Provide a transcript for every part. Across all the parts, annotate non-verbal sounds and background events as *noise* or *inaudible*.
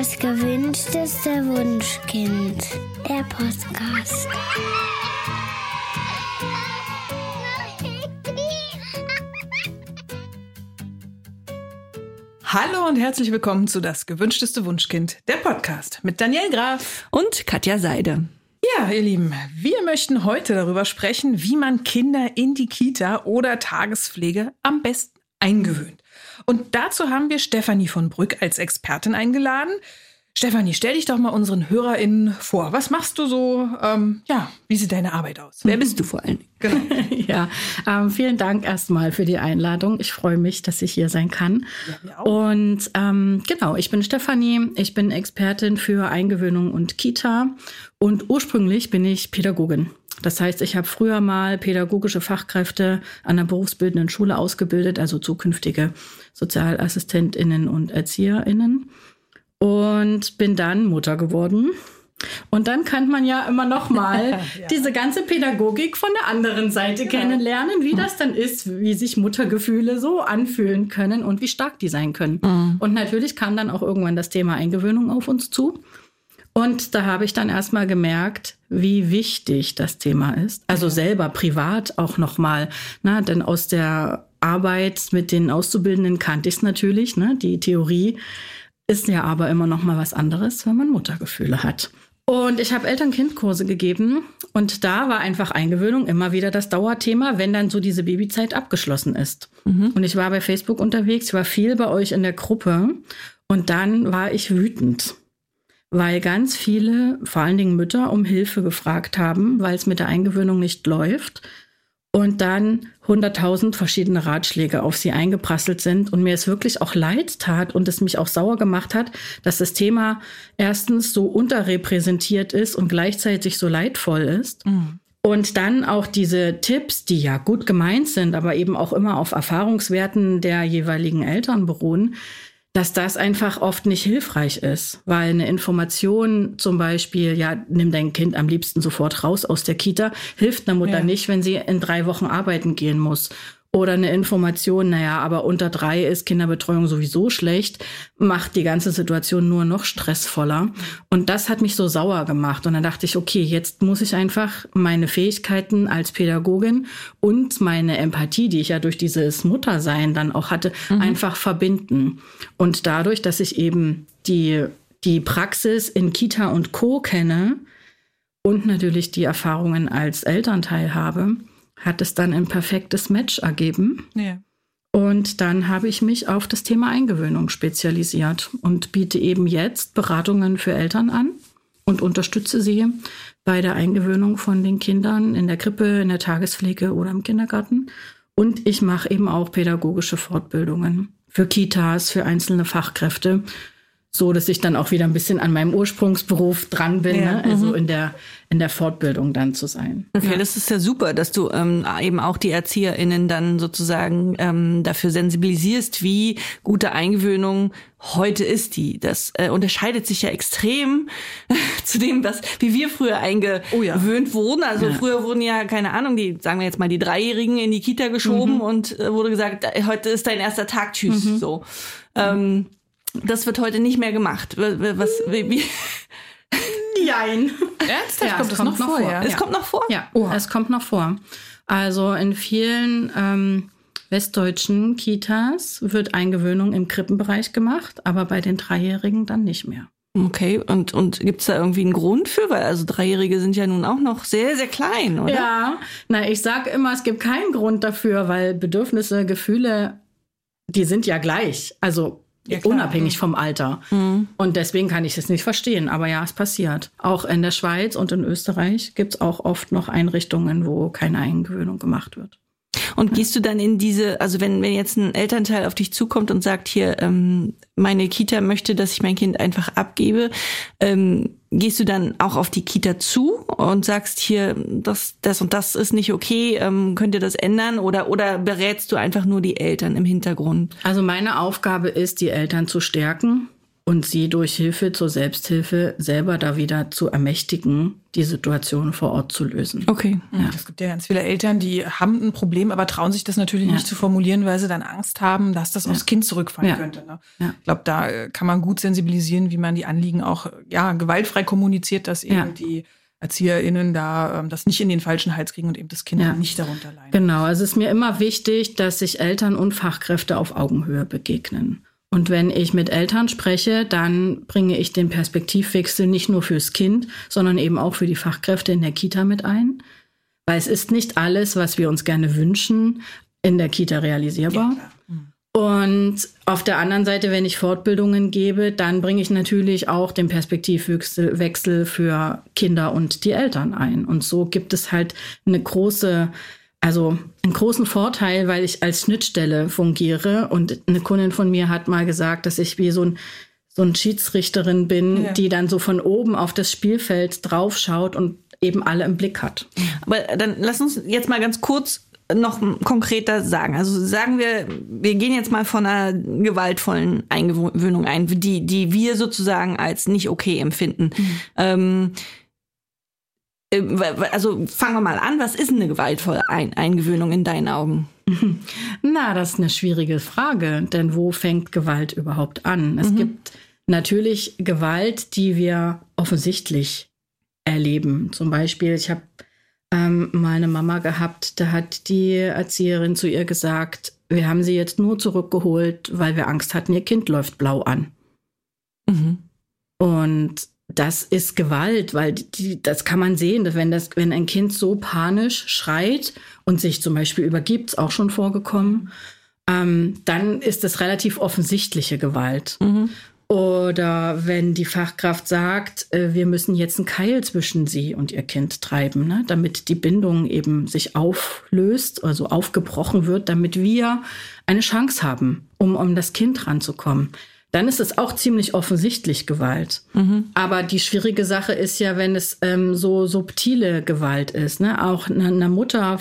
Das gewünschteste Wunschkind. Der Podcast. Hallo und herzlich willkommen zu Das gewünschteste Wunschkind, der Podcast mit Daniel Graf und Katja Seide. Ja, ihr Lieben, wir möchten heute darüber sprechen, wie man Kinder in die Kita oder Tagespflege am besten eingewöhnt. Und dazu haben wir Stefanie von Brück als Expertin eingeladen. Stefanie, stell dich doch mal unseren HörerInnen vor. Was machst du so? Ähm, ja, wie sieht deine Arbeit aus? Wer bist du vor allen Dingen? Genau. *laughs* ja, ähm, vielen Dank erstmal für die Einladung. Ich freue mich, dass ich hier sein kann. Ja, und ähm, genau, ich bin Stefanie. Ich bin Expertin für Eingewöhnung und Kita. Und ursprünglich bin ich Pädagogin. Das heißt, ich habe früher mal pädagogische Fachkräfte an der berufsbildenden Schule ausgebildet, also zukünftige Sozialassistentinnen und Erzieherinnen und bin dann Mutter geworden. Und dann kann man ja immer noch mal *laughs* ja. diese ganze Pädagogik von der anderen Seite genau. kennenlernen, wie das dann ist, wie sich Muttergefühle so anfühlen können und wie stark die sein können. Mhm. Und natürlich kam dann auch irgendwann das Thema Eingewöhnung auf uns zu. Und da habe ich dann erstmal gemerkt, wie wichtig das Thema ist. Also selber privat auch noch mal, ne? denn aus der Arbeit mit den Auszubildenden kannte ich es natürlich, ne? die Theorie ist ja aber immer noch mal was anderes, wenn man Muttergefühle hat. Und ich habe Eltern-Kind-Kurse gegeben und da war einfach Eingewöhnung immer wieder das Dauerthema, wenn dann so diese Babyzeit abgeschlossen ist. Mhm. Und ich war bei Facebook unterwegs, ich war viel bei euch in der Gruppe und dann war ich wütend, weil ganz viele, vor allen Dingen Mütter, um Hilfe gefragt haben, weil es mit der Eingewöhnung nicht läuft und dann hunderttausend verschiedene Ratschläge auf sie eingeprasselt sind und mir es wirklich auch leid tat und es mich auch sauer gemacht hat, dass das Thema erstens so unterrepräsentiert ist und gleichzeitig so leidvoll ist. Mhm. Und dann auch diese Tipps, die ja gut gemeint sind, aber eben auch immer auf Erfahrungswerten der jeweiligen Eltern beruhen, dass das einfach oft nicht hilfreich ist, weil eine Information zum Beispiel, ja, nimm dein Kind am liebsten sofort raus aus der Kita, hilft einer Mutter ja. nicht, wenn sie in drei Wochen arbeiten gehen muss oder eine Information, naja, aber unter drei ist Kinderbetreuung sowieso schlecht, macht die ganze Situation nur noch stressvoller. Und das hat mich so sauer gemacht. Und dann dachte ich, okay, jetzt muss ich einfach meine Fähigkeiten als Pädagogin und meine Empathie, die ich ja durch dieses Muttersein dann auch hatte, mhm. einfach verbinden. Und dadurch, dass ich eben die, die Praxis in Kita und Co kenne, und natürlich die Erfahrungen als Elternteil habe, hat es dann ein perfektes Match ergeben. Ja. Und dann habe ich mich auf das Thema Eingewöhnung spezialisiert und biete eben jetzt Beratungen für Eltern an und unterstütze sie bei der Eingewöhnung von den Kindern in der Krippe, in der Tagespflege oder im Kindergarten. Und ich mache eben auch pädagogische Fortbildungen für Kitas, für einzelne Fachkräfte, so dass ich dann auch wieder ein bisschen an meinem Ursprungsberuf dran bin, ja. ne? also mhm. in der in der Fortbildung dann zu sein. Okay, ja. das ist ja super, dass du ähm, eben auch die ErzieherInnen dann sozusagen ähm, dafür sensibilisierst, wie gute Eingewöhnung heute ist die. Das äh, unterscheidet sich ja extrem *laughs* zu dem, was wie wir früher eingewöhnt oh ja. wurden. Also ja. früher wurden ja, keine Ahnung, die, sagen wir jetzt mal, die Dreijährigen in die Kita geschoben mhm. und äh, wurde gesagt, heute ist dein erster Tag, tschüss. Mhm. So. Ähm, das wird heute nicht mehr gemacht. Was, wie, wie? Jein. Ernsthaft? Ja, kommt es kommt noch, noch vor? Ja. Es kommt noch vor? Ja, oh. es kommt noch vor. Also in vielen ähm, westdeutschen Kitas wird Eingewöhnung im Krippenbereich gemacht, aber bei den Dreijährigen dann nicht mehr. Okay, und, und gibt es da irgendwie einen Grund für? Weil also Dreijährige sind ja nun auch noch sehr, sehr klein, oder? Ja, na, ich sage immer, es gibt keinen Grund dafür, weil Bedürfnisse, Gefühle, die sind ja gleich. Also ja, unabhängig vom Alter. Mhm. Und deswegen kann ich es nicht verstehen. Aber ja, es passiert. Auch in der Schweiz und in Österreich gibt es auch oft noch Einrichtungen, wo keine Eingewöhnung gemacht wird. Und gehst du dann in diese, also wenn, wenn jetzt ein Elternteil auf dich zukommt und sagt, hier, ähm, meine Kita möchte, dass ich mein Kind einfach abgebe, ähm, gehst du dann auch auf die Kita zu und sagst hier, das, das und das ist nicht okay, ähm, könnt ihr das ändern oder, oder berätst du einfach nur die Eltern im Hintergrund? Also meine Aufgabe ist, die Eltern zu stärken und sie durch Hilfe zur Selbsthilfe selber da wieder zu ermächtigen, die Situation vor Ort zu lösen. Okay. Ja. Es gibt ja ganz viele Eltern, die haben ein Problem, aber trauen sich das natürlich ja. nicht zu formulieren, weil sie dann Angst haben, dass das ja. aufs Kind zurückfallen könnte. Ne? Ich glaube, da äh, kann man gut sensibilisieren, wie man die Anliegen auch ja gewaltfrei kommuniziert, dass eben die ErzieherInnen da ähm, das nicht in den falschen Hals kriegen und eben das Kind ja. nicht darunter leiden. Genau, also es ist mir immer wichtig, dass sich Eltern und Fachkräfte auf Augenhöhe begegnen. Und wenn ich mit Eltern spreche, dann bringe ich den Perspektivwechsel nicht nur fürs Kind, sondern eben auch für die Fachkräfte in der Kita mit ein. Weil es ist nicht alles, was wir uns gerne wünschen, in der Kita realisierbar. Ja, und auf der anderen Seite, wenn ich Fortbildungen gebe, dann bringe ich natürlich auch den Perspektivwechsel für Kinder und die Eltern ein. Und so gibt es halt eine große, also einen großen Vorteil, weil ich als Schnittstelle fungiere. Und eine Kundin von mir hat mal gesagt, dass ich wie so ein so ein Schiedsrichterin bin, ja. die dann so von oben auf das Spielfeld draufschaut und eben alle im Blick hat. Aber dann lass uns jetzt mal ganz kurz noch konkreter sagen? Also sagen wir, wir gehen jetzt mal von einer gewaltvollen Eingewöhnung ein, die, die wir sozusagen als nicht okay empfinden. Mhm. Ähm, äh, also fangen wir mal an, was ist eine gewaltvolle Ein Eingewöhnung in deinen Augen? *laughs* Na, das ist eine schwierige Frage, denn wo fängt Gewalt überhaupt an? Es mhm. gibt natürlich Gewalt, die wir offensichtlich erleben. Zum Beispiel, ich habe ähm, meine Mama gehabt. Da hat die Erzieherin zu ihr gesagt, wir haben sie jetzt nur zurückgeholt, weil wir Angst hatten, ihr Kind läuft blau an. Mhm. Und das ist Gewalt, weil die, das kann man sehen, dass wenn, das, wenn ein Kind so panisch schreit und sich zum Beispiel übergibt, ist auch schon vorgekommen, ähm, dann ist das relativ offensichtliche Gewalt. Mhm. Oder wenn die Fachkraft sagt, äh, wir müssen jetzt einen Keil zwischen Sie und Ihr Kind treiben, ne, damit die Bindung eben sich auflöst, also aufgebrochen wird, damit wir eine Chance haben, um um das Kind ranzukommen. Dann ist es auch ziemlich offensichtlich Gewalt. Mhm. Aber die schwierige Sache ist ja, wenn es ähm, so subtile Gewalt ist, ne? auch einer Mutter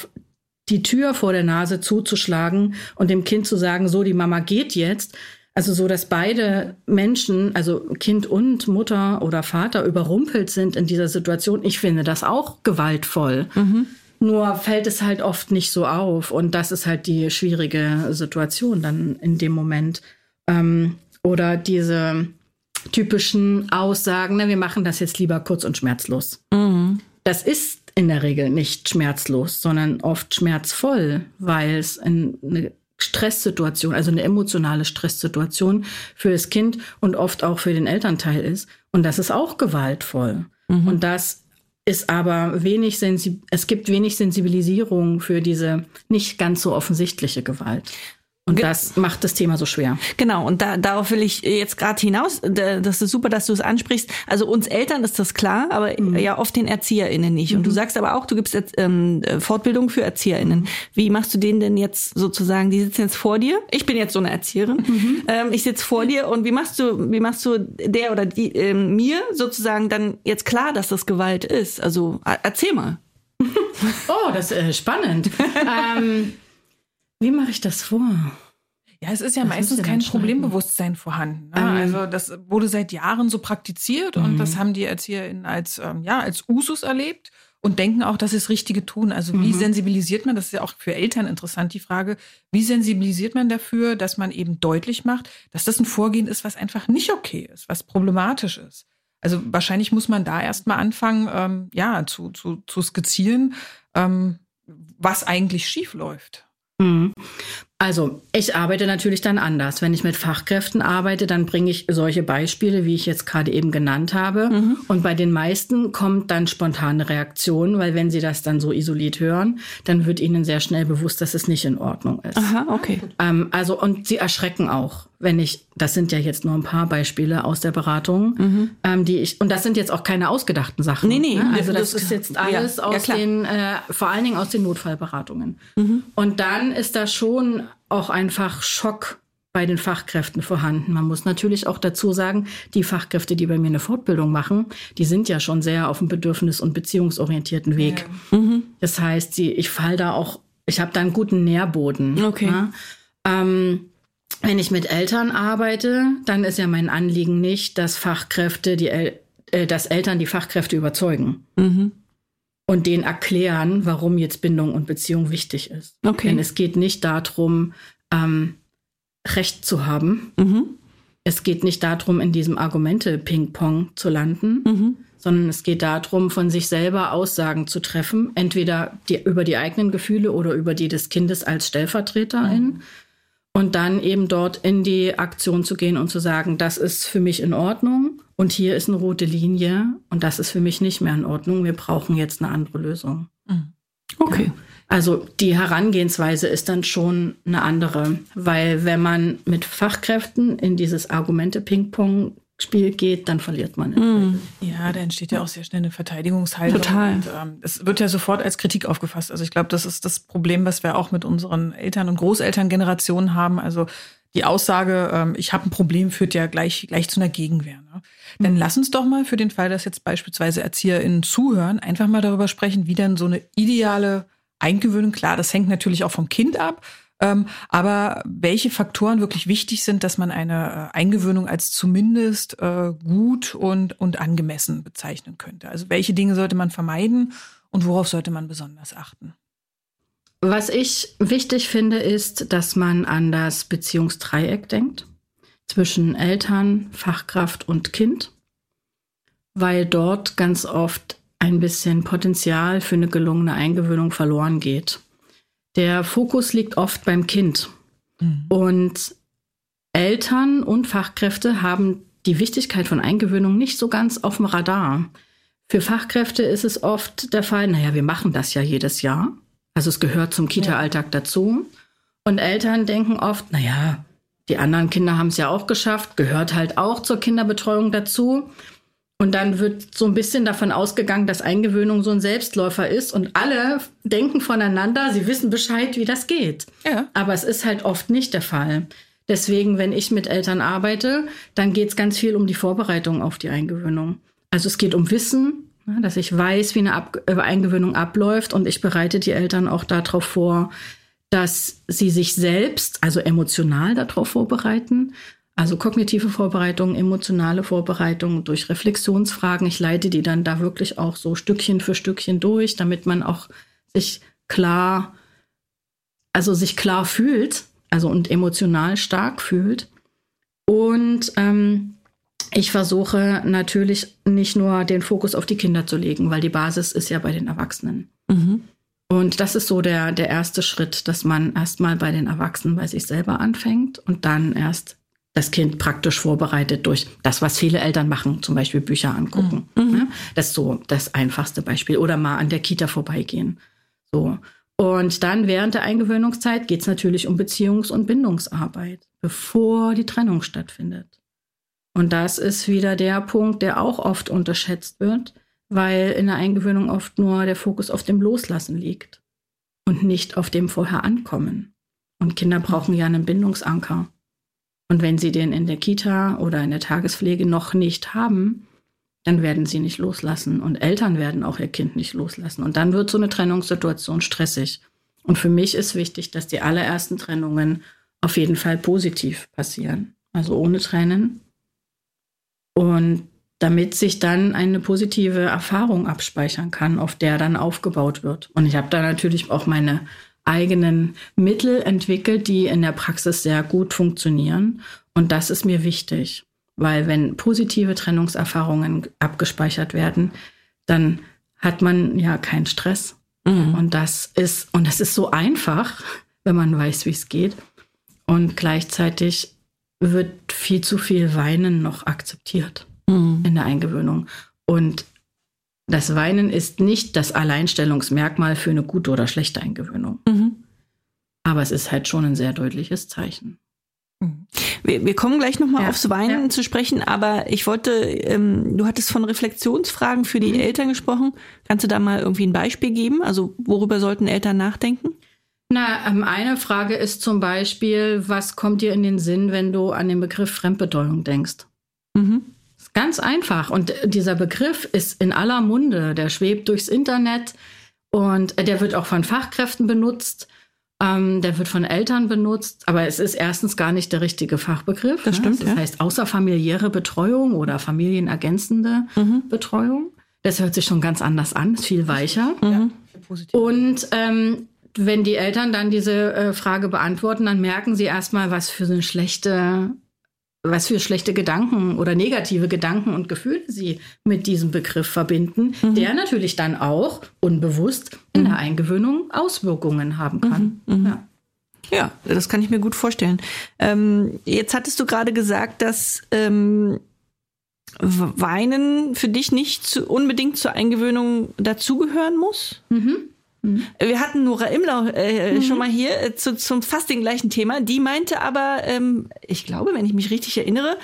die Tür vor der Nase zuzuschlagen und dem Kind zu sagen, so, die Mama geht jetzt, also so, dass beide Menschen, also Kind und Mutter oder Vater, überrumpelt sind in dieser Situation. Ich finde das auch gewaltvoll. Mhm. Nur fällt es halt oft nicht so auf. Und das ist halt die schwierige Situation dann in dem Moment. Ähm, oder diese typischen Aussagen, ne, wir machen das jetzt lieber kurz und schmerzlos. Mhm. Das ist in der Regel nicht schmerzlos, sondern oft schmerzvoll, weil es eine Stresssituation, also eine emotionale Stresssituation für das Kind und oft auch für den Elternteil ist. Und das ist auch gewaltvoll. Mhm. Und das ist aber wenig Sensi es gibt wenig Sensibilisierung für diese nicht ganz so offensichtliche Gewalt. Und das macht das Thema so schwer. Genau, und da, darauf will ich jetzt gerade hinaus. Das ist super, dass du es ansprichst. Also uns Eltern ist das klar, aber mhm. ja oft den ErzieherInnen nicht. Und mhm. du sagst aber auch, du gibst jetzt ähm, Fortbildung für ErzieherInnen. Wie machst du denen denn jetzt sozusagen, die sitzen jetzt vor dir? Ich bin jetzt so eine Erzieherin. Mhm. Ähm, ich sitze vor dir und wie machst du, wie machst du der oder die ähm, mir sozusagen dann jetzt klar, dass das Gewalt ist? Also erzähl mal. *laughs* oh, das ist äh, spannend. *laughs* ähm, wie mache ich das vor? Ja, es ist ja das meistens kein Problembewusstsein vorhanden. Ne? Ähm. Also das wurde seit Jahren so praktiziert mhm. und das haben die ErzieherInnen als, ähm, ja, als Usus erlebt und denken auch, dass sie das Richtige tun. Also wie mhm. sensibilisiert man, das ist ja auch für Eltern interessant, die Frage, wie sensibilisiert man dafür, dass man eben deutlich macht, dass das ein Vorgehen ist, was einfach nicht okay ist, was problematisch ist. Also wahrscheinlich muss man da erstmal anfangen, ähm, ja, zu, zu, zu skizzieren, ähm, was eigentlich schief läuft. Mhm. Also, ich arbeite natürlich dann anders. Wenn ich mit Fachkräften arbeite, dann bringe ich solche Beispiele, wie ich jetzt gerade eben genannt habe. Mhm. Und bei den meisten kommt dann spontane Reaktion, weil wenn sie das dann so isoliert hören, dann wird ihnen sehr schnell bewusst, dass es nicht in Ordnung ist. Aha, okay. Ähm, also, und sie erschrecken auch, wenn ich, das sind ja jetzt nur ein paar Beispiele aus der Beratung, mhm. ähm, die ich, und das sind jetzt auch keine ausgedachten Sachen. Nee, nee. Ne? Also, das, das, ist jetzt alles ja, aus ja, den, äh, vor allen Dingen aus den Notfallberatungen. Mhm. Und dann ist da schon auch einfach Schock bei den Fachkräften vorhanden. Man muss natürlich auch dazu sagen, die Fachkräfte, die bei mir eine Fortbildung machen, die sind ja schon sehr auf dem bedürfnis- und beziehungsorientierten Weg. Ja. Mhm. Das heißt, sie, ich fall da auch, ich habe da einen guten Nährboden. Okay. Ja? Ähm, wenn ich mit Eltern arbeite, dann ist ja mein Anliegen nicht, dass Fachkräfte die El äh, dass Eltern die Fachkräfte überzeugen Mhm. und denen erklären, warum jetzt Bindung und Beziehung wichtig ist. Okay. Denn es geht nicht darum, ähm, Recht zu haben. Mhm. Es geht nicht darum, in diesem Argumente-Ping-Pong zu landen, Mhm. sondern es geht darum, von sich selber Aussagen zu treffen, entweder die, über die eigenen Gefühle oder über die des Kindes als Stellvertreterin. Und dann eben dort in die Aktion zu gehen und zu sagen, das ist für mich in Ordnung und hier ist eine rote Linie und das ist für mich nicht mehr in Ordnung. Wir brauchen jetzt eine andere Lösung. Okay. Also die Herangehensweise ist dann schon eine andere, weil wenn man mit Fachkräften in dieses Argumente-Ping-Pong-Spiel geht, dann verliert man. Mhm. Ja, da entsteht ja auch sehr schnell eine Verteidigungshaltung. Total. Und, ähm, es wird ja sofort als Kritik aufgefasst. Also ich glaube, das ist das Problem, was wir auch mit unseren Eltern- und Großelterngenerationen haben. Also die Aussage, ähm, ich habe ein Problem, führt ja gleich, gleich zu einer Gegenwehr. Ne? Dann lass uns doch mal für den Fall, dass jetzt beispielsweise ErzieherInnen zuhören, einfach mal darüber sprechen, wie denn so eine ideale Eingewöhnung, klar, das hängt natürlich auch vom Kind ab, ähm, aber welche Faktoren wirklich wichtig sind, dass man eine äh, Eingewöhnung als zumindest äh, gut und, und angemessen bezeichnen könnte. Also welche Dinge sollte man vermeiden und worauf sollte man besonders achten? Was ich wichtig finde, ist, dass man an das Beziehungsdreieck denkt zwischen Eltern, Fachkraft und Kind, weil dort ganz oft ein bisschen Potenzial für eine gelungene Eingewöhnung verloren geht. Der Fokus liegt oft beim Kind. Und Eltern und Fachkräfte haben die Wichtigkeit von Eingewöhnung nicht so ganz auf dem Radar. Für Fachkräfte ist es oft der Fall, naja, wir machen das ja jedes Jahr. Also es gehört zum Kita-Alltag dazu. Und Eltern denken oft, naja, die anderen Kinder haben es ja auch geschafft, gehört halt auch zur Kinderbetreuung dazu. Und dann wird so ein bisschen davon ausgegangen, dass Eingewöhnung so ein Selbstläufer ist und alle denken voneinander, sie wissen Bescheid, wie das geht. Ja. Aber es ist halt oft nicht der Fall. Deswegen, wenn ich mit Eltern arbeite, dann geht es ganz viel um die Vorbereitung auf die Eingewöhnung. Also es geht um Wissen, ja, dass ich weiß, wie eine Ab äh, Eingewöhnung abläuft und ich bereite die Eltern auch darauf vor, dass sie sich selbst, also emotional darauf vorbereiten. Also kognitive Vorbereitung, emotionale Vorbereitung durch Reflexionsfragen. Ich leite die dann da wirklich auch so Stückchen für Stückchen durch, damit man auch sich klar, also sich klar fühlt, also und emotional stark fühlt. Und ähm, ich versuche natürlich nicht nur den Fokus auf die Kinder zu legen, weil die Basis ist ja bei den Erwachsenen. Mhm. Und das ist so der, der erste Schritt, dass man erstmal bei den Erwachsenen bei sich selber anfängt und dann erst das Kind praktisch vorbereitet durch das, was viele Eltern machen, zum Beispiel Bücher angucken. Ne? Das ist so das einfachste Beispiel. Oder mal an der Kita vorbeigehen. So. Und dann während der Eingewöhnungszeit geht es natürlich um Beziehungs- und Bindungsarbeit, bevor die Trennung stattfindet. Und das ist wieder der Punkt, der auch oft unterschätzt wird, weil in der Eingewöhnung oft nur der Fokus auf dem Loslassen liegt und nicht auf dem vorher Ankommen. Und Kinder brauchen ja einen Bindungsanker. Und wenn sie den in der Kita oder in der Tagespflege noch nicht haben, dann werden sie nicht loslassen. Und Eltern werden auch ihr Kind nicht loslassen. Und dann wird so eine Trennungssituation stressig. Und für mich ist wichtig, dass die allerersten Trennungen auf jeden Fall positiv passieren. Also ohne Tränen. Und damit sich dann eine positive Erfahrung abspeichern kann, auf der dann aufgebaut wird. Und ich habe da natürlich auch meine eigenen Mittel entwickelt, die in der Praxis sehr gut funktionieren. Und das ist mir wichtig, weil wenn positive Trennungserfahrungen abgespeichert werden, dann hat man ja keinen Stress. Mhm. Und das ist, und das ist so einfach, wenn man weiß, wie es geht. Und gleichzeitig wird viel zu viel Weinen noch akzeptiert Mhm. in der Eingewöhnung. Und das Weinen ist nicht das Alleinstellungsmerkmal für eine gute oder schlechte Eingewöhnung. Mhm. Aber es ist halt schon ein sehr deutliches Zeichen. Wir, wir kommen gleich nochmal Ja, aufs Weinen ja. zu sprechen, aber ich wollte, ähm, du hattest von Reflexionsfragen für Mhm. die Eltern gesprochen. Kannst du da mal irgendwie ein Beispiel geben? Also worüber sollten Eltern nachdenken? Na, ähm, eine Frage ist zum Beispiel, was kommt dir in den Sinn, wenn du an den Begriff Fremdbetreuung denkst? Mhm. Ganz einfach. Und dieser Begriff ist in aller Munde. Der schwebt durchs Internet und der wird auch von Fachkräften benutzt. Ähm, der wird von Eltern benutzt, aber es ist erstens gar nicht der richtige Fachbegriff. Das stimmt, Das ja. heißt außerfamiliäre Betreuung oder familienergänzende Mhm. Betreuung. Das hört sich schon ganz anders an, ist viel weicher. Mhm. Positiv. Und ähm, wenn die Eltern dann diese äh, Frage beantworten, dann merken sie erstmal, was für eine schlechte, was für schlechte Gedanken oder negative Gedanken und Gefühle sie mit diesem Begriff verbinden, der natürlich dann auch unbewusst in der Eingewöhnung Auswirkungen haben kann. Ja. Ja, das kann ich mir gut vorstellen. Ähm, jetzt hattest du gerade gesagt, dass ähm, Weinen für dich nicht zu, unbedingt zur Eingewöhnung dazugehören muss. Wir hatten Nora Imlau äh, schon mal hier äh, zu, zum fast den gleichen Thema. Die meinte aber, ähm, ich glaube, wenn ich mich richtig erinnere,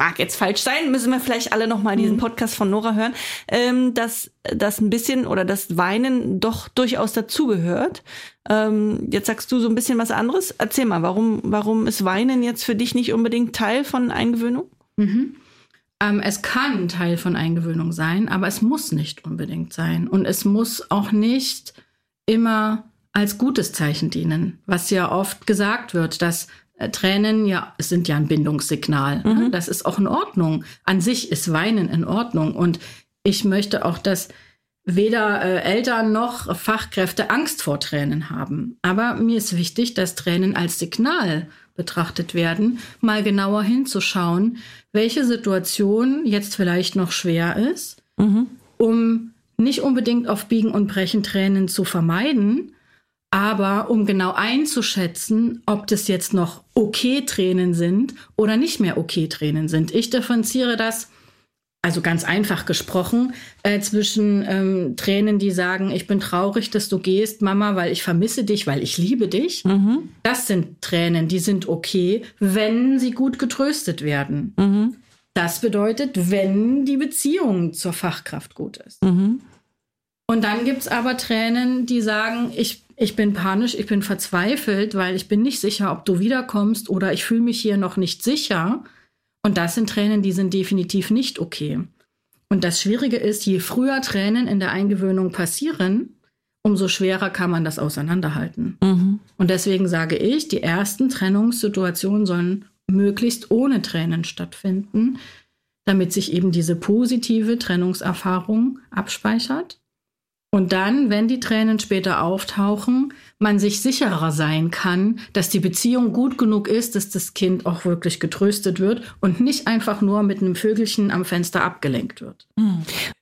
mag jetzt falsch sein, müssen wir vielleicht alle noch mal diesen Podcast von Nora hören, ähm, dass das ein bisschen oder das Weinen doch durchaus dazugehört. Ähm, jetzt sagst du so ein bisschen was anderes. Erzähl mal, warum, warum ist Weinen jetzt für dich nicht unbedingt Teil von Eingewöhnung? Ähm, es kann Teil von Eingewöhnung sein, aber es muss nicht unbedingt sein. Und es muss auch nicht immer als gutes Zeichen dienen, was ja oft gesagt wird, dass äh, Tränen ja, es sind ja ein Bindungssignal. Ne? Das ist auch in Ordnung. An sich ist Weinen in Ordnung. Und ich möchte auch, dass weder äh, Eltern noch Fachkräfte Angst vor Tränen haben. Aber mir ist wichtig, dass Tränen als Signal betrachtet werden, mal genauer hinzuschauen, welche Situation jetzt vielleicht noch schwer ist, um nicht unbedingt auf Biegen und Brechen Tränen zu vermeiden, aber um genau einzuschätzen, ob das jetzt noch okay Tränen sind oder nicht mehr okay Tränen sind. Ich differenziere das, also ganz einfach gesprochen, äh, zwischen ähm, Tränen, die sagen, ich bin traurig, dass du gehst, Mama, weil ich vermisse dich, weil ich liebe dich. Das sind Tränen, die sind okay, wenn sie gut getröstet werden. Das bedeutet, wenn die Beziehung zur Fachkraft gut ist. Und dann gibt's aber Tränen, die sagen, ich, ich bin panisch, ich bin verzweifelt, weil ich bin nicht sicher, ob du wiederkommst oder ich fühle mich hier noch nicht sicher. Und das sind Tränen, die sind definitiv nicht okay. Und das Schwierige ist, je früher Tränen in der Eingewöhnung passieren, umso schwerer kann man das auseinanderhalten. Und deswegen sage ich, die ersten Trennungssituationen sollen möglichst ohne Tränen stattfinden, damit sich eben diese positive Trennungserfahrung abspeichert. Und dann, wenn die Tränen später auftauchen, man sich sicherer sein kann, dass die Beziehung gut genug ist, dass das Kind auch wirklich getröstet wird und nicht einfach nur mit einem Vögelchen am Fenster abgelenkt wird.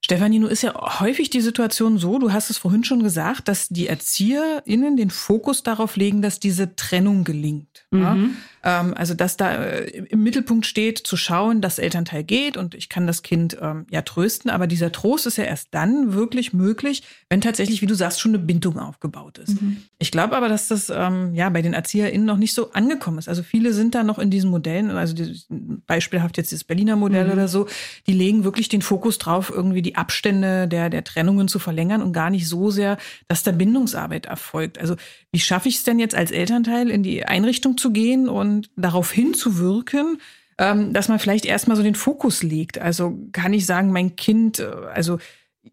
Stefanie, nun ist ja häufig die Situation so, du hast es vorhin schon gesagt, dass die ErzieherInnen den Fokus darauf legen, dass diese Trennung gelingt. Ja? Ähm, also, dass da äh, im Mittelpunkt steht, zu schauen, dass Elternteil geht und ich kann das Kind ähm, ja trösten, aber dieser Trost ist ja erst dann wirklich möglich, wenn tatsächlich, wie du sagst, schon eine Bindung aufgebaut ist. Ich glaube aber, dass das ähm, ja bei den ErzieherInnen noch nicht so angekommen ist. Also viele sind da noch in diesen Modellen, also die, beispielhaft jetzt das Berliner Modell oder so, die legen wirklich den Fokus drauf, irgendwie die Abstände der, der Trennungen zu verlängern und gar nicht so sehr, dass da Bindungsarbeit erfolgt. Also wie schaffe ich es denn jetzt als Elternteil in die Einrichtung zu gehen und darauf hinzuwirken, ähm, dass man vielleicht erstmal so den Fokus legt? Also kann ich sagen, mein Kind, äh, also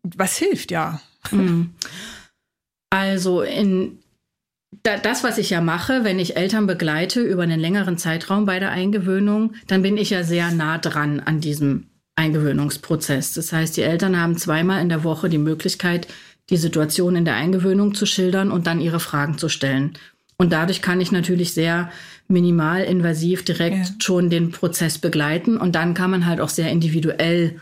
was hilft, ja. Also in da, das, was ich ja mache, wenn ich Eltern begleite über einen längeren Zeitraum bei der Eingewöhnung, dann bin ich ja sehr nah dran an diesem Eingewöhnungsprozess. Das heißt, die Eltern haben zweimal in der Woche die Möglichkeit, die Situation in der Eingewöhnung zu schildern und dann ihre Fragen zu stellen. Und dadurch kann ich natürlich sehr minimal invasiv direkt Ja. schon den Prozess begleiten. Und dann kann man halt auch sehr individuell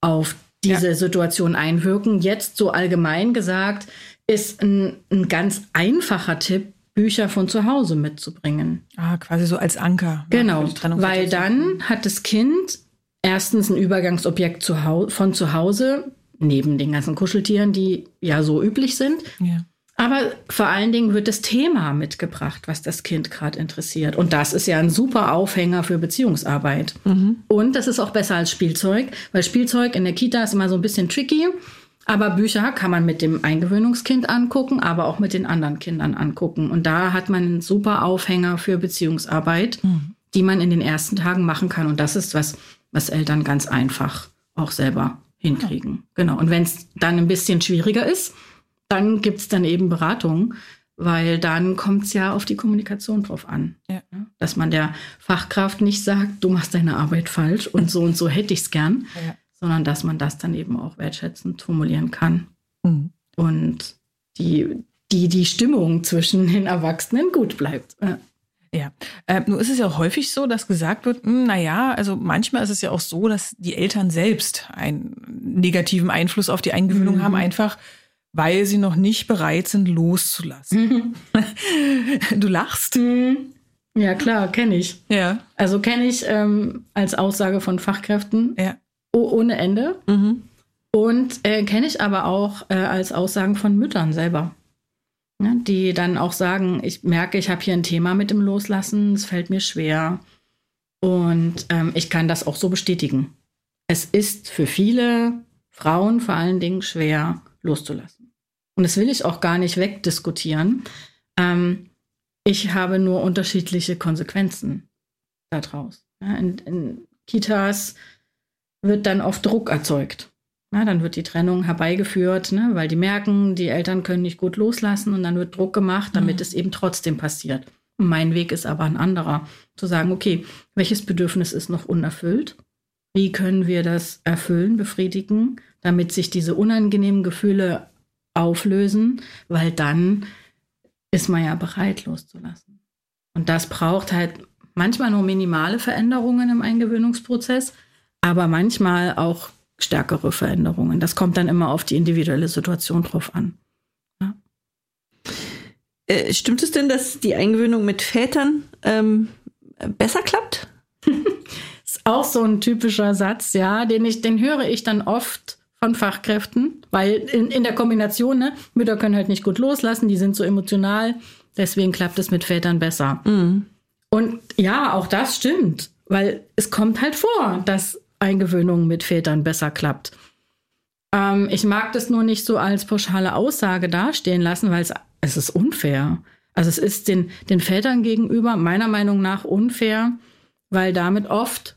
auf diese Ja. Situation einwirken. Jetzt so allgemein gesagt, ist ein, ein ganz einfacher Tipp, Bücher von zu Hause mitzubringen. Ah, quasi so als Anker. ja, Genau, Trennung weil dann hat das Kind erstens ein Übergangsobjekt zu von zu Hause, neben den ganzen Kuscheltieren, die ja so üblich sind. Ja. Aber vor allen Dingen wird das Thema mitgebracht, was das Kind gerade interessiert. Und das ist ja ein super Aufhänger für Beziehungsarbeit. Und das ist auch besser als Spielzeug, weil Spielzeug in der Kita ist immer so ein bisschen tricky. Aber Bücher kann man mit dem Eingewöhnungskind angucken, aber auch mit den anderen Kindern angucken. Und da hat man einen super Aufhänger für Beziehungsarbeit, die man in den ersten Tagen machen kann. Und das ist was, was Eltern ganz einfach auch selber hinkriegen. Genau. Und wenn es dann ein bisschen schwieriger ist, dann gibt's dann eben Beratungen, weil dann kommt es ja auf die Kommunikation drauf an. Ja. Dass man der Fachkraft nicht sagt, du machst deine Arbeit falsch und so und so hätte ich es gern, Ja. sondern dass man das dann eben auch wertschätzend formulieren kann Mhm. und die, die, die Stimmung zwischen den Erwachsenen gut bleibt. Ja. Ja, äh, nur ist es ja häufig so, dass gesagt wird, hm, na ja, also manchmal ist es ja auch so, dass die Eltern selbst einen negativen Einfluss auf die Eingewöhnung Mhm. haben, einfach weil sie noch nicht bereit sind, loszulassen. *laughs* Du lachst. Ja, klar, kenne ich. Ja, Also kenne ich ähm, als Aussage von Fachkräften ja. oh, ohne Ende. Mhm. Und äh, kenne ich aber auch äh, als Aussagen von Müttern selber. Ja, die dann auch sagen, ich merke, ich habe hier ein Thema mit dem Loslassen, es fällt mir schwer. Und ähm, ich kann das auch so bestätigen. Es ist für viele Frauen vor allen Dingen schwer loszulassen. Und das will ich auch gar nicht wegdiskutieren. Ähm, ich habe nur unterschiedliche Konsequenzen daraus. Ja, in, in Kitas wird dann oft Druck erzeugt. Na, dann wird die Trennung herbeigeführt, ne, weil die merken, die Eltern können nicht gut loslassen und dann wird Druck gemacht, damit Mhm. es eben trotzdem passiert. Und mein Weg ist aber ein anderer. Zu sagen, okay, welches Bedürfnis ist noch unerfüllt? Wie können wir das erfüllen, befriedigen, damit sich diese unangenehmen Gefühle auflösen? Weil dann ist man ja bereit loszulassen. Und das braucht halt manchmal nur minimale Veränderungen im Eingewöhnungsprozess, aber manchmal auch stärkere Veränderungen. Das kommt dann immer auf die individuelle Situation drauf an. Äh, stimmt es denn, dass die Eingewöhnung mit Vätern ähm, besser klappt? *laughs* Ist auch so ein typischer Satz, ja, den ich, den höre ich dann oft von Fachkräften, weil in, in der Kombination, ne, Mütter können halt nicht gut loslassen, die sind so emotional, deswegen klappt es mit Vätern besser. Mhm. Und ja, auch das stimmt, weil es kommt halt vor, dass Eingewöhnung mit Vätern besser klappt. Ähm, ich mag das nur nicht so als pauschale Aussage dastehen lassen, weil es, es ist unfair. Also es ist den, den Vätern gegenüber meiner Meinung nach unfair, weil damit oft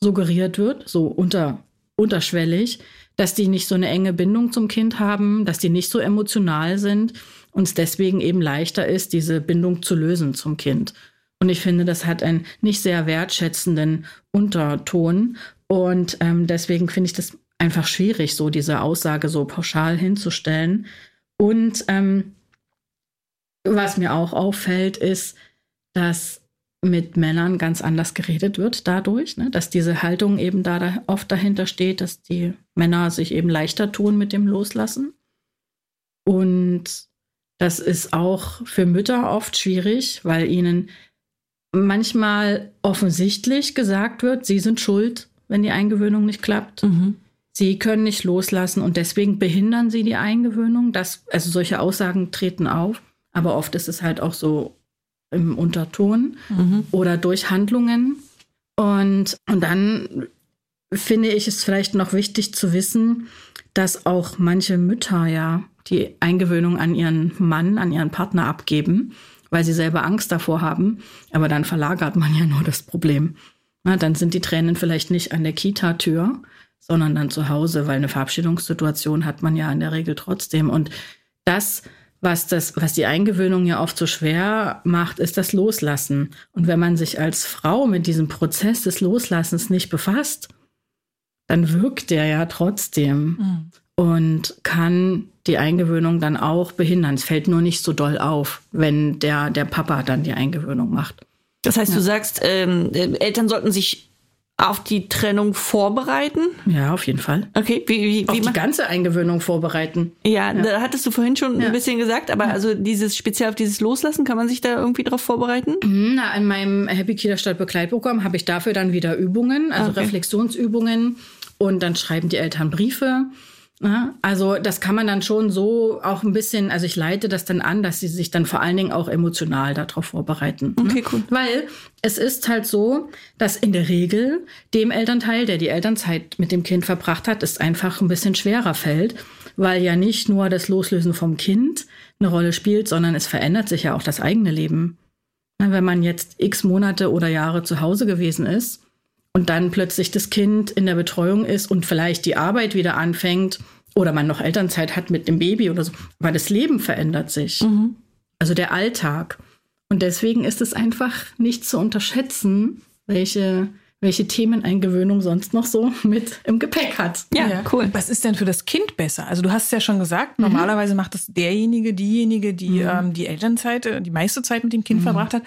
suggeriert wird, so unter, unterschwellig, dass die nicht so eine enge Bindung zum Kind haben, dass die nicht so emotional sind und es deswegen eben leichter ist, diese Bindung zu lösen zum Kind. Und ich finde, das hat einen nicht sehr wertschätzenden Unterton. Und ähm, deswegen finde ich das einfach schwierig, so diese Aussage so pauschal hinzustellen. Und ähm, was mir auch auffällt, ist, dass mit Männern ganz anders geredet wird dadurch, ne? dass diese Haltung eben da, da oft dahinter steht, dass die Männer sich eben leichter tun mit dem Loslassen. Und das ist auch für Mütter oft schwierig, weil ihnen manchmal offensichtlich gesagt wird, sie sind schuld, wenn die Eingewöhnung nicht klappt. Mhm. Sie können nicht loslassen und deswegen behindern sie die Eingewöhnung. Das, also solche Aussagen treten auf, aber oft ist es halt auch so im Unterton Mhm. oder durch Handlungen. Und, und dann finde ich es vielleicht noch wichtig zu wissen, dass auch manche Mütter ja die Eingewöhnung an ihren Mann, an ihren Partner abgeben, weil sie selber Angst davor haben. Aber dann verlagert man ja nur das Problem. Na, dann sind die Tränen vielleicht nicht an der Kita-Tür, sondern dann zu Hause, weil eine Verabschiedungssituation hat man ja in der Regel trotzdem. Und das, was das, was die Eingewöhnung ja oft so schwer macht, ist das Loslassen. Und wenn man sich als Frau mit diesem Prozess des Loslassens nicht befasst, dann wirkt der ja trotzdem Mhm. und kann die Eingewöhnung dann auch behindern. Es fällt nur nicht so doll auf, wenn der, der Papa dann die Eingewöhnung macht. Das heißt, du sagst, ähm, äh, Eltern sollten sich auf die Trennung vorbereiten. Ja, auf jeden Fall. Okay, wie, wie, Auf wie die ganze Eingewöhnung vorbereiten. ja, da hattest du vorhin schon Ja. ein bisschen gesagt, aber also dieses speziell auf dieses Loslassen, kann man sich da irgendwie drauf vorbereiten? Na, in meinem Happy Kita Stadt Begleitprogramm habe ich dafür dann wieder Übungen, also Okay. Reflexionsübungen und dann schreiben die Eltern Briefe. Ja, also das kann man dann schon so auch ein bisschen, also ich leite das dann an, dass sie sich dann vor allen Dingen auch emotional darauf vorbereiten. ne? Okay, cool. Weil es ist halt so, dass in der Regel dem Elternteil, der die Elternzeit mit dem Kind verbracht hat, es einfach ein bisschen schwerer fällt, weil ja nicht nur das Loslösen vom Kind eine Rolle spielt, sondern es verändert sich ja auch das eigene Leben. Na, Wenn man jetzt x Monate oder Jahre zu Hause gewesen ist und dann plötzlich das Kind in der Betreuung ist und vielleicht die Arbeit wieder anfängt oder man noch Elternzeit hat mit dem Baby oder so, aber das Leben verändert sich. also der Alltag. Und deswegen ist es einfach nicht zu unterschätzen, welche welche Themeneingewöhnung sonst noch so *laughs* mit im Gepäck hat. Ja, ja, cool. Was ist denn für das Kind besser? Also du hast es ja schon gesagt, mhm. normalerweise macht es derjenige, diejenige, die mhm. ähm, die Elternzeit, äh, die meiste Zeit mit dem Kind mhm. verbracht hat.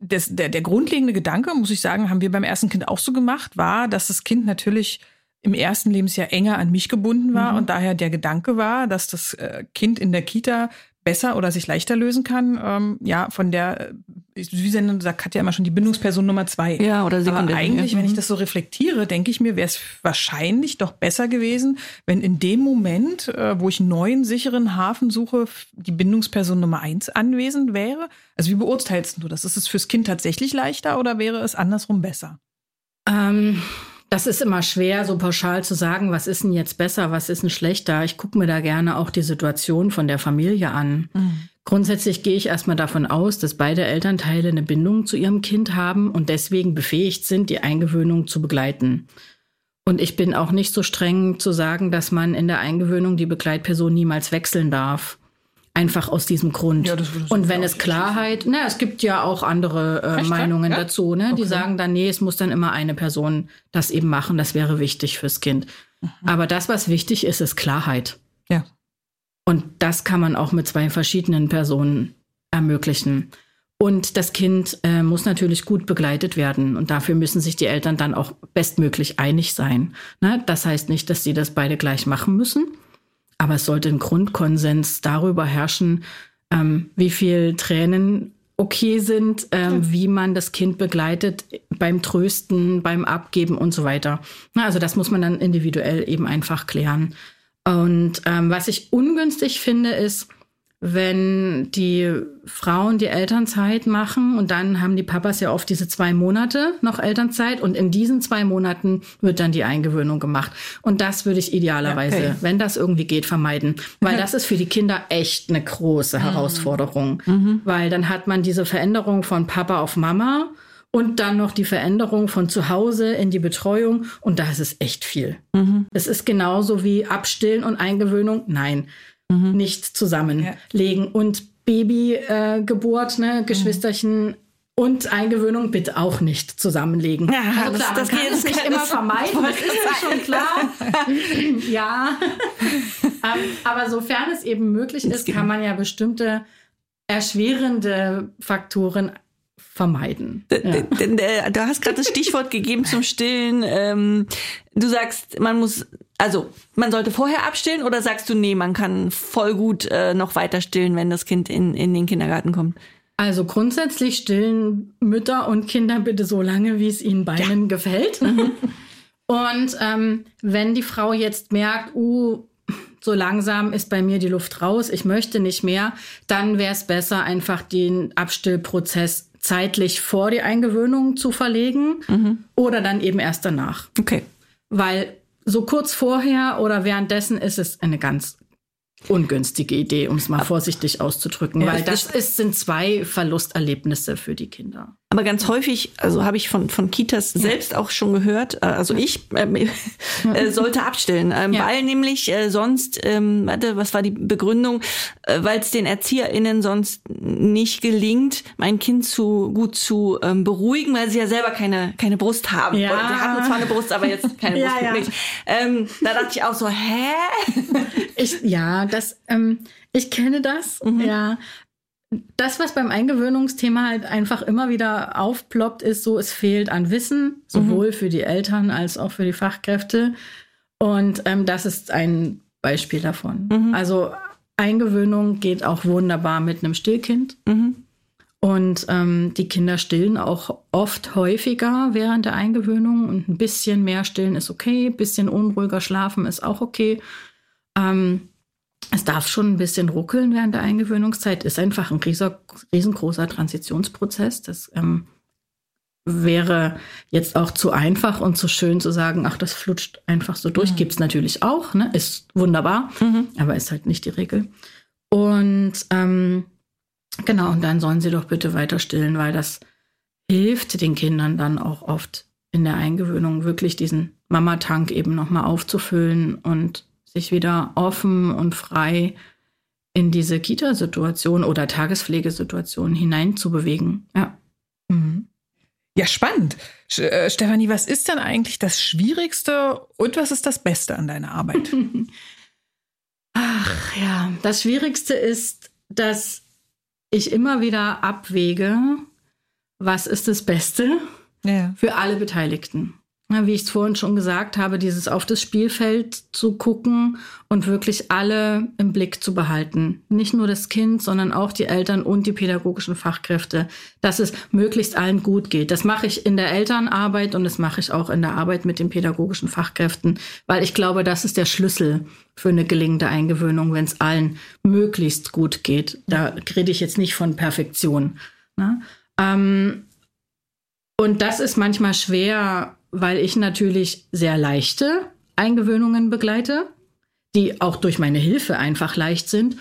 Das, der, der grundlegende Gedanke, muss ich sagen, haben wir beim ersten Kind auch so gemacht, war, dass das Kind natürlich im ersten Lebensjahr enger an mich gebunden war mhm. und daher der Gedanke war, dass das äh, Kind in der Kita besser oder sich leichter lösen kann. Ähm, ja, von der, wie Sendung sagt Katja immer schon, die Bindungsperson Nummer zwei. Ja, oder. Aber eigentlich, wenn ich mhm. das so reflektiere, denke ich mir, wäre es wahrscheinlich doch besser gewesen, wenn in dem Moment, äh, wo ich einen neuen, sicheren Hafen suche, die Bindungsperson Nummer eins anwesend wäre. Also wie beurteilst du das? Ist es fürs Kind tatsächlich leichter oder wäre es andersrum besser? Ähm das ist immer schwer, so pauschal zu sagen, was ist denn jetzt besser, was ist denn schlechter. Ich gucke mir da gerne auch die Situation von der Familie an. Mhm. Grundsätzlich gehe ich erstmal davon aus, dass beide Elternteile eine Bindung zu ihrem Kind haben und deswegen befähigt sind, die Eingewöhnung zu begleiten. Und ich bin auch nicht so streng zu sagen, dass man in der Eingewöhnung die Begleitperson niemals wechseln darf. Einfach aus diesem Grund. Ja, und wenn es Klarheit, na, es gibt ja auch andere äh, Meinungen ja? dazu, ne? Okay. Die sagen dann, nee, es muss dann immer eine Person das eben machen, das wäre wichtig fürs Kind. Mhm. Aber das, was wichtig ist, ist Klarheit. Ja. Und das kann man auch mit zwei verschiedenen Personen ermöglichen. Und das Kind äh, muss natürlich gut begleitet werden. Und dafür müssen sich die Eltern dann auch bestmöglich einig sein. Ne? Das heißt nicht, dass sie das beide gleich machen müssen. Aber es sollte ein Grundkonsens darüber herrschen, ähm, wie viel Tränen okay sind, ähm, ja. wie man das Kind begleitet beim Trösten, beim Abgeben und so weiter. Also das muss man dann individuell eben einfach klären. Und ähm, was ich ungünstig finde, ist, wenn die Frauen die Elternzeit machen und dann haben die Papas ja oft diese zwei Monate noch Elternzeit und in diesen zwei Monaten wird dann die Eingewöhnung gemacht. Und das würde ich idealerweise, okay. wenn das irgendwie geht, vermeiden, weil das ist für die Kinder echt eine große mhm. Herausforderung, mhm. weil dann hat man diese Veränderung von Papa auf Mama und dann noch die Veränderung von zu Hause in die Betreuung und da ist es echt viel. Mhm. Es ist genauso wie Abstillen und Eingewöhnung. Nein, mhm. nicht zusammenlegen. Ja. Und Babygeburt, äh, ne, Geschwisterchen und Eingewöhnung bitte auch nicht zusammenlegen. Ja, also klar, das, das kann es nicht immer vermeiden, das ist schon klar. *laughs* ja, ähm, aber sofern es eben möglich ist, kann man ja bestimmte erschwerende Faktoren vermeiden. Ja. Du hast gerade das Stichwort gegeben zum Stillen. Ähm, du sagst, man muss, also man sollte vorher abstillen oder sagst du, nee, man kann voll gut äh, noch weiter stillen, wenn das Kind in, in den Kindergarten kommt? Also grundsätzlich stillen Mütter und Kinder bitte so lange, wie es ihnen beiden ja. gefällt. Mhm. Und ähm, wenn die Frau jetzt merkt, uh, so langsam ist bei mir die Luft raus, ich möchte nicht mehr, dann wäre es besser, einfach den Abstillprozess zeitlich vor die Eingewöhnung zu verlegen mhm. oder dann eben erst danach. Okay. Weil so kurz vorher oder währenddessen ist es eine ganz ungünstige Idee, um es mal vorsichtig auszudrücken, ja, weil das ist, sind zwei Verlusterlebnisse für die Kinder. Aber ganz häufig, also habe ich von, von Kitas ja. selbst auch schon gehört, äh, also ich äh, äh, sollte abstellen, ähm, ja. weil nämlich äh, sonst, ähm, warte, was war die Begründung, äh, weil es den ErzieherInnen sonst nicht gelingt, mein Kind zu gut zu ähm, beruhigen, weil sie ja selber keine, keine Brust haben. Ja. Sie hatten zwar eine Brust, aber jetzt keine *laughs* Brust ja. Ähm, da dachte ich auch so, hä? Ich, ja, das, ähm, ich kenne das, mhm. ja das, was beim Eingewöhnungsthema halt einfach immer wieder aufploppt, ist so, es fehlt an Wissen, sowohl mhm. für die Eltern als auch für die Fachkräfte. Und ähm, das ist ein Beispiel davon. Mhm. Also Eingewöhnung geht auch wunderbar mit einem Stillkind. Mhm. Und ähm, die Kinder stillen auch oft häufiger während der Eingewöhnung. Und ein bisschen mehr stillen ist okay, ein bisschen unruhiger schlafen ist auch okay. Ähm, es darf schon ein bisschen ruckeln während der Eingewöhnungszeit, ist einfach ein riesengroßer Transitionsprozess. Das ähm, wäre jetzt auch zu einfach und zu schön zu sagen, ach, das flutscht einfach so durch. Mhm. Gibt es natürlich auch, ne? ist wunderbar, mhm. aber ist halt nicht die Regel. Und ähm, genau, und dann sollen sie doch bitte weiter stillen, weil das hilft den Kindern dann auch oft in der Eingewöhnung wirklich diesen Mamatank eben nochmal aufzufüllen und sich wieder offen und frei in diese Kita-Situation oder Tagespflegesituation hineinzubewegen. Ja. Mhm. Ja, spannend. Äh, Stefanie, was ist denn eigentlich das Schwierigste und was ist das Beste an deiner Arbeit? *laughs* Ach ja, das Schwierigste ist, dass ich immer wieder abwäge, was ist das Beste ja. für alle Beteiligten wie ich es vorhin schon gesagt habe, dieses auf das Spielfeld zu gucken und wirklich alle im Blick zu behalten. Nicht nur das Kind, sondern auch die Eltern und die pädagogischen Fachkräfte, dass es möglichst allen gut geht. Das mache ich in der Elternarbeit und das mache ich auch in der Arbeit mit den pädagogischen Fachkräften, weil ich glaube, das ist der Schlüssel für eine gelingende Eingewöhnung, wenn es allen möglichst gut geht. Da rede ich jetzt nicht von Perfektion. Ne? Ähm, und das ist manchmal schwer weil ich natürlich sehr leichte Eingewöhnungen begleite, die auch durch meine Hilfe einfach leicht sind.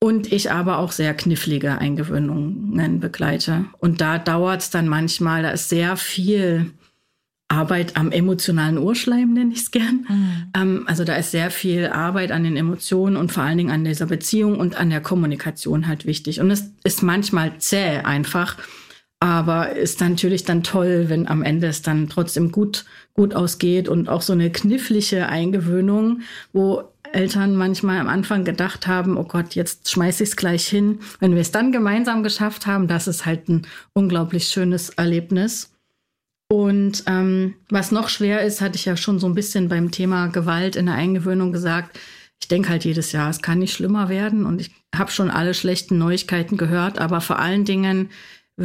Und ich aber auch sehr knifflige Eingewöhnungen begleite. Und da dauert es dann manchmal, da ist sehr viel Arbeit am emotionalen Urschleim, nenne ich es gern. Mhm. Ähm, also da ist sehr viel Arbeit an den Emotionen und vor allen Dingen an dieser Beziehung und an der Kommunikation halt wichtig. Und es ist manchmal zäh einfach, aber ist natürlich dann toll, wenn am Ende es dann trotzdem gut, gut ausgeht und auch so eine knifflige Eingewöhnung, wo Eltern manchmal am Anfang gedacht haben, oh Gott, jetzt schmeiße ich es gleich hin. Wenn wir es dann gemeinsam geschafft haben, das ist halt ein unglaublich schönes Erlebnis. Und ähm, was noch schwer ist, hatte ich ja schon so ein bisschen beim Thema Gewalt in der Eingewöhnung gesagt. Ich denke halt jedes Jahr, es kann nicht schlimmer werden und ich habe schon alle schlechten Neuigkeiten gehört, aber vor allen Dingen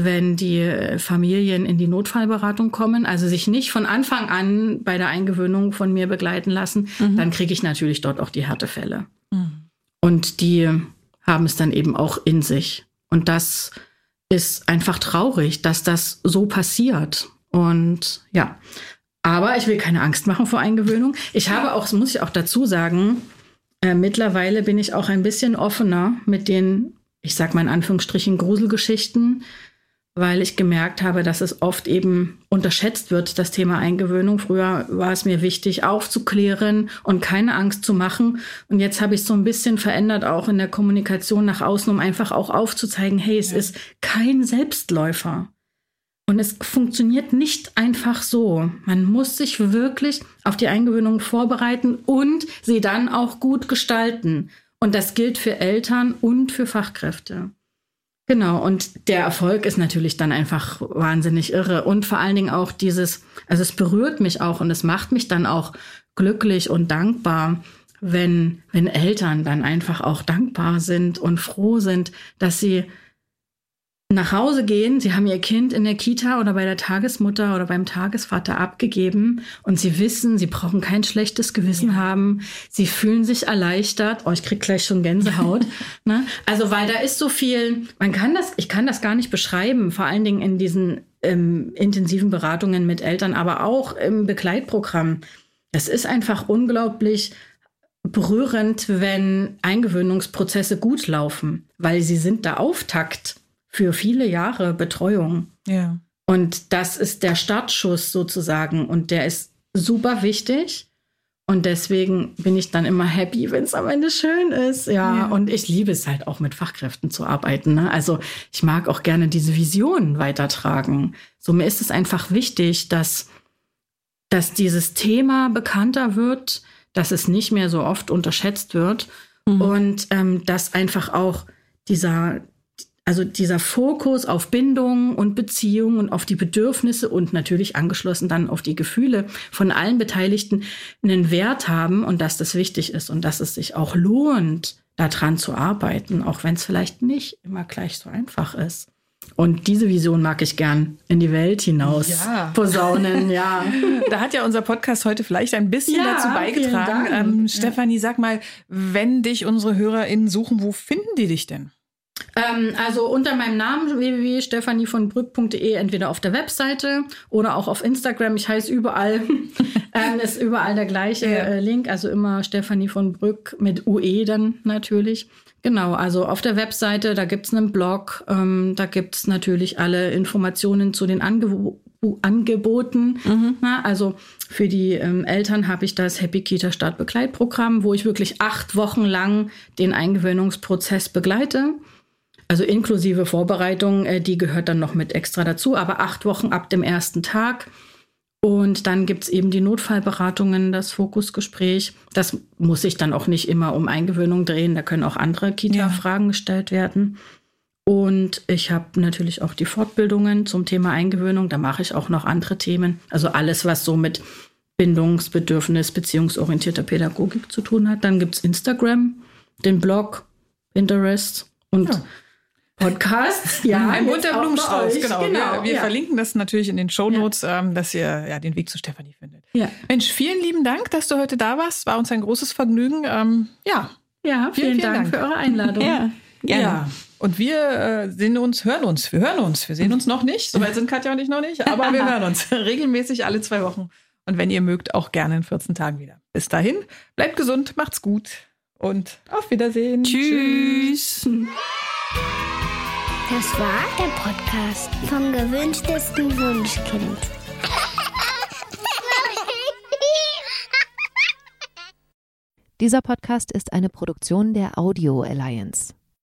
wenn die Familien in die Notfallberatung kommen, also sich nicht von Anfang an bei der Eingewöhnung von mir begleiten lassen, mhm. dann kriege ich natürlich dort auch die Härtefälle. Mhm. Und die haben es dann eben auch in sich. Und das ist einfach traurig, dass das so passiert. Und ja, aber ich will keine Angst machen vor Eingewöhnung. Ich habe auch, muss ich auch dazu sagen, äh, mittlerweile bin ich auch ein bisschen offener mit den, ich sag mal in Anführungsstrichen, Gruselgeschichten, weil ich gemerkt habe, dass es oft eben unterschätzt wird, das Thema Eingewöhnung. Früher war es mir wichtig, aufzuklären und keine Angst zu machen. Und jetzt habe ich es so ein bisschen verändert, auch in der Kommunikation nach außen, um einfach auch aufzuzeigen, hey, es ja. ist kein Selbstläufer. Und es funktioniert nicht einfach so. Man muss sich wirklich auf die Eingewöhnung vorbereiten und sie dann auch gut gestalten. Und das gilt für Eltern und für Fachkräfte. Genau, und der Erfolg ist natürlich dann einfach wahnsinnig irre. Und vor allen Dingen auch dieses, also es berührt mich auch und es macht mich dann auch glücklich und dankbar, wenn, wenn Eltern dann einfach auch dankbar sind und froh sind, dass sie nach Hause gehen, sie haben ihr Kind in der Kita oder bei der Tagesmutter oder beim Tagesvater abgegeben und sie wissen, sie brauchen kein schlechtes Gewissen ja. haben, sie fühlen sich erleichtert. Oh, ich krieg gleich schon Gänsehaut. *laughs* ne? Also weil da ist so viel, man kann das, ich kann das gar nicht beschreiben, vor allen Dingen in diesen ähm, intensiven Beratungen mit Eltern, aber auch im Begleitprogramm. Es ist einfach unglaublich berührend, wenn Eingewöhnungsprozesse gut laufen, weil sie sind der Auftakt für viele Jahre Betreuung. Ja. Und das ist der Startschuss sozusagen und der ist super wichtig. Und deswegen bin ich dann immer happy, wenn es am Ende schön ist. Ja. ja. Und ich liebe es halt auch mit Fachkräften zu arbeiten. Ne? Also ich mag auch gerne diese Vision weitertragen. So mir ist es einfach wichtig, dass, dass dieses Thema bekannter wird, dass es nicht mehr so oft unterschätzt wird mhm. und ähm, dass einfach auch dieser, also dieser Fokus auf Bindung und Beziehung und auf die Bedürfnisse und natürlich angeschlossen dann auf die Gefühle von allen Beteiligten einen Wert haben und dass das wichtig ist und dass es sich auch lohnt, daran zu arbeiten, auch wenn es vielleicht nicht immer gleich so einfach ist. Und diese Vision mag ich gern in die Welt hinaus ja. posaunen, ja. *laughs* Da hat ja unser Podcast heute vielleicht ein bisschen ja, dazu beigetragen. Ähm, Stefanie, sag mal, wenn dich unsere HörerInnen suchen, wo finden die dich denn? Ähm, also unter meinem Namen www.stephanievonbrück.de entweder auf der Webseite oder auch auf Instagram. Ich heiße überall, *laughs* ähm, ist überall der gleiche ja. äh, Link. Also immer Stefanie von Brück mit UE dann natürlich. Genau, also auf der Webseite, da gibt's einen Blog, ähm, da gibt's natürlich alle Informationen zu den Angeboten angeboten. Mhm. Na, also für die ähm, Eltern habe ich das Happy Kita Startbegleitprogramm, wo ich wirklich acht Wochen lang den Eingewöhnungsprozess begleite. Also inklusive Vorbereitung, äh, die gehört dann noch mit extra dazu, aber acht Wochen ab dem ersten Tag. Und dann gibt es eben die Notfallberatungen, das Fokusgespräch. Das muss sich dann auch nicht immer um Eingewöhnung drehen, da können auch andere Kita-Fragen ja. gestellt werden. Und ich habe natürlich auch die Fortbildungen zum Thema Eingewöhnung. Da mache ich auch noch andere Themen. Also alles, was so mit Bindungsbedürfnis, beziehungsorientierter Pädagogik zu tun hat. Dann gibt es Instagram, den Blog, Pinterest und ja. Podcasts. *laughs* Ja, ein bunter Blumenstrauß, genau. genau. Wir, wir ja. verlinken das natürlich in den Shownotes, ja. ähm, dass ihr ja, den Weg zu Stefanie findet. Ja. Mensch, vielen lieben Dank, dass du heute da warst. War uns ein großes Vergnügen. Ähm, ja. Ja, vielen, vielen, vielen Dank, Dank, für eure Einladung. ja, gerne. Ja. Und wir äh, sehen uns, hören uns, wir hören uns. Wir sehen uns noch nicht, soweit sind Katja und ich noch nicht, aber wir *laughs* hören uns *laughs* regelmäßig alle zwei Wochen. Und wenn ihr mögt, auch gerne in 14 Tagen wieder. Bis dahin, bleibt gesund, macht's gut und auf Wiedersehen. Tschüss. Das war der Podcast vom gewünschtesten Wunschkind. Dieser Podcast ist eine Produktion der Audio Alliance.